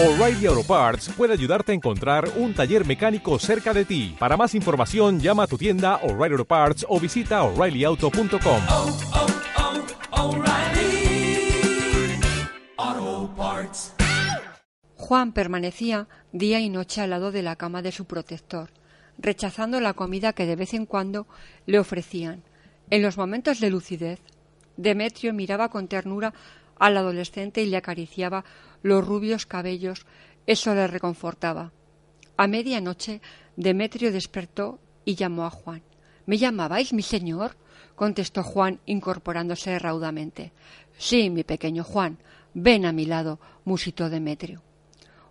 O'Reilly Auto Parts puede ayudarte a encontrar un taller mecánico cerca de ti. Para más información, llama a tu tienda O'Reilly Auto Parts o visita oreillyauto.com. oh, oh, O'Reilly Auto Parts. Juan permanecía día y noche al lado de la cama de su protector, rechazando la comida que de vez en cuando le ofrecían. En los momentos de lucidez, Demetrio miraba con ternura al adolescente y le acariciaba los rubios cabellos. Eso le reconfortaba. A medianoche, Demetrio despertó y llamó a Juan. ¿Me llamabais, mi señor? contestó Juan, incorporándose raudamente. Sí, mi pequeño Juan. Ven a mi lado, musitó Demetrio.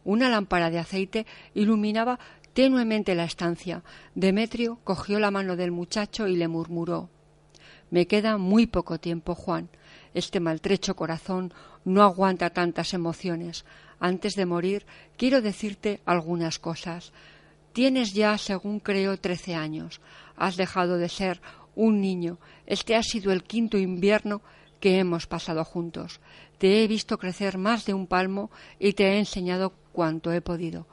Una lámpara de aceite iluminaba tenuemente la estancia. Demetrio cogió la mano del muchacho y le murmuró Me queda muy poco tiempo, Juan. Este maltrecho corazón no aguanta tantas emociones. Antes de morir, quiero decirte algunas cosas. Tienes ya, según creo, trece años. Has dejado de ser un niño. Este ha sido el quinto invierno que hemos pasado juntos. Te he visto crecer más de un palmo y te he enseñado cuanto he podido,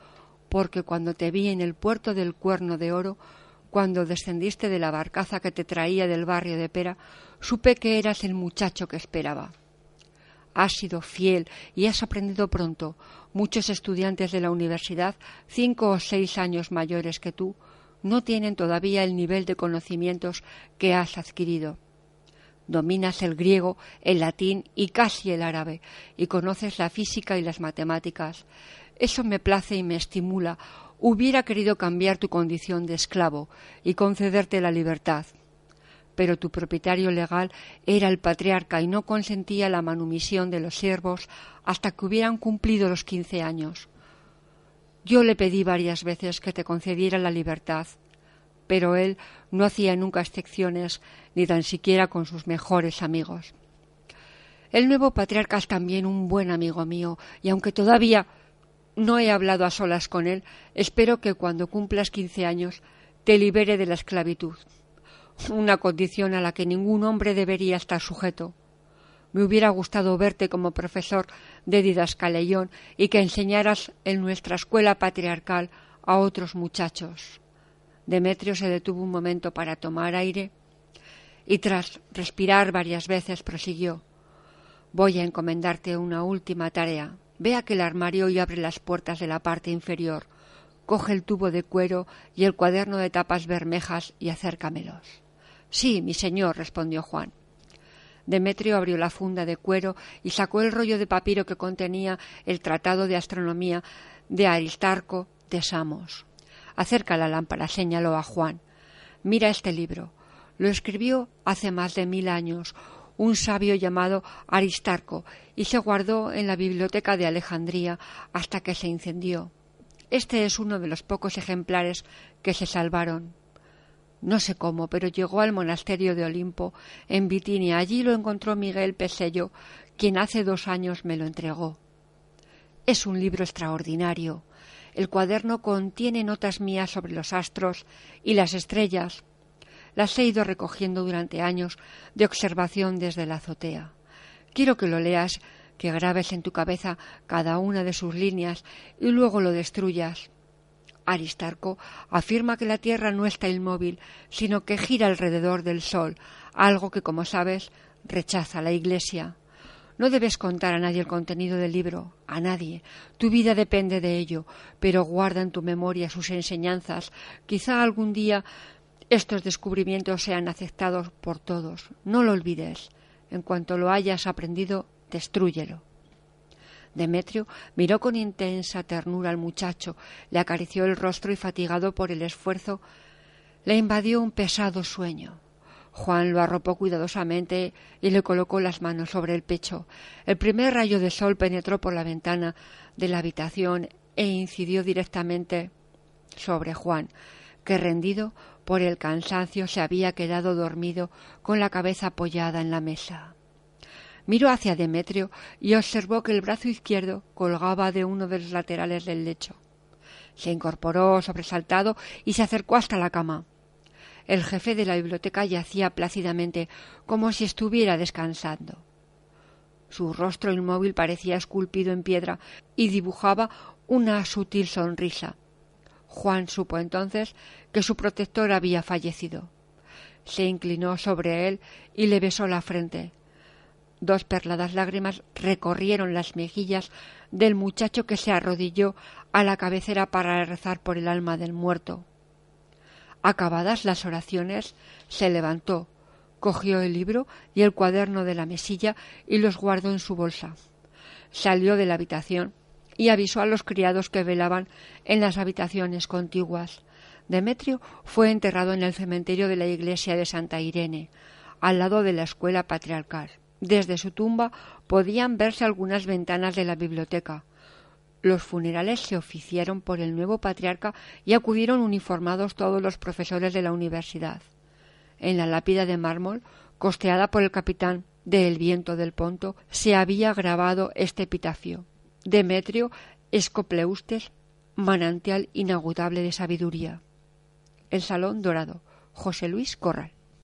porque cuando te vi en el puerto del Cuerno de Oro, cuando descendiste de la barcaza que te traía del barrio de Pera, supe que eras el muchacho que esperaba. Has sido fiel y has aprendido pronto. Muchos estudiantes de la universidad, cinco o seis años mayores que tú, no tienen todavía el nivel de conocimientos que has adquirido. Dominas el griego, el latín y casi el árabe, y conoces la física y las matemáticas. Eso me place y me estimula. Hubiera querido cambiar tu condición de esclavo y concederte la libertad. Pero tu propietario legal era el patriarca y no consentía la manumisión de los siervos hasta que hubieran cumplido los quince años. Yo le pedí varias veces que te concediera la libertad, pero él no hacía nunca excepciones, ni tan siquiera con sus mejores amigos. El nuevo patriarca es también un buen amigo mío, y aunque todavía no he hablado a solas con él, espero que cuando cumplas quince años te libere de la esclavitud, una condición a la que ningún hombre debería estar sujeto. Me hubiera gustado verte como profesor de didascaleón y que enseñaras en nuestra escuela patriarcal a otros muchachos. Demetrio se detuvo un momento para tomar aire y tras respirar varias veces prosiguió Voy a encomendarte una última tarea. Ve aquel armario y abre las puertas de la parte inferior. Coge el tubo de cuero y el cuaderno de tapas bermejas y acércamelos. Sí, mi señor, respondió Juan. Demetrio abrió la funda de cuero y sacó el rollo de papiro que contenía el tratado de astronomía de Aristarco de Samos. Acerca la lámpara, señaló a Juan. Mira este libro. Lo escribió hace más de mil años un sabio llamado Aristarco y se guardó en la biblioteca de Alejandría hasta que se incendió. Este es uno de los pocos ejemplares que se salvaron. No sé cómo, pero llegó al monasterio de Olimpo, en Bitinia. Allí lo encontró Miguel Pesello, quien hace dos años me lo entregó. Es un libro extraordinario. El cuaderno contiene notas mías sobre los astros y las estrellas. Las he ido recogiendo durante años de observación desde la azotea. Quiero que lo leas, que grabes en tu cabeza cada una de sus líneas y luego lo destruyas. Aristarco afirma que la Tierra no está inmóvil, sino que gira alrededor del Sol, algo que, como sabes, rechaza la Iglesia. No debes contar a nadie el contenido del libro, a nadie. Tu vida depende de ello, pero guarda en tu memoria sus enseñanzas. Quizá algún día estos descubrimientos sean aceptados por todos. No lo olvides. En cuanto lo hayas aprendido, destrúyelo. Demetrio miró con intensa ternura al muchacho, le acarició el rostro y fatigado por el esfuerzo, le invadió un pesado sueño. Juan lo arropó cuidadosamente y le colocó las manos sobre el pecho. El primer rayo de sol penetró por la ventana de la habitación e incidió directamente sobre Juan, que rendido por el cansancio se había quedado dormido con la cabeza apoyada en la mesa. Miró hacia Demetrio y observó que el brazo izquierdo colgaba de uno de los laterales del lecho. Se incorporó sobresaltado y se acercó hasta la cama. El jefe de la biblioteca yacía plácidamente, como si estuviera descansando. Su rostro inmóvil parecía esculpido en piedra y dibujaba una sutil sonrisa. Juan supo entonces que su protector había fallecido. Se inclinó sobre él y le besó la frente. Dos perladas lágrimas recorrieron las mejillas del muchacho que se arrodilló a la cabecera para rezar por el alma del muerto. Acabadas las oraciones, se levantó, cogió el libro y el cuaderno de la mesilla y los guardó en su bolsa. Salió de la habitación y avisó a los criados que velaban en las habitaciones contiguas. Demetrio fue enterrado en el cementerio de la iglesia de Santa Irene, al lado de la escuela patriarcal. Desde su tumba podían verse algunas ventanas de la biblioteca. Los funerales se oficiaron por el nuevo patriarca y acudieron uniformados todos los profesores de la universidad. En la lápida de mármol, costeada por el capitán de El Viento del Ponto, se había grabado este epitafio: Demetrio Escopleustes, manantial inagotable de sabiduría. El Salón Dorado, José Luis Corral.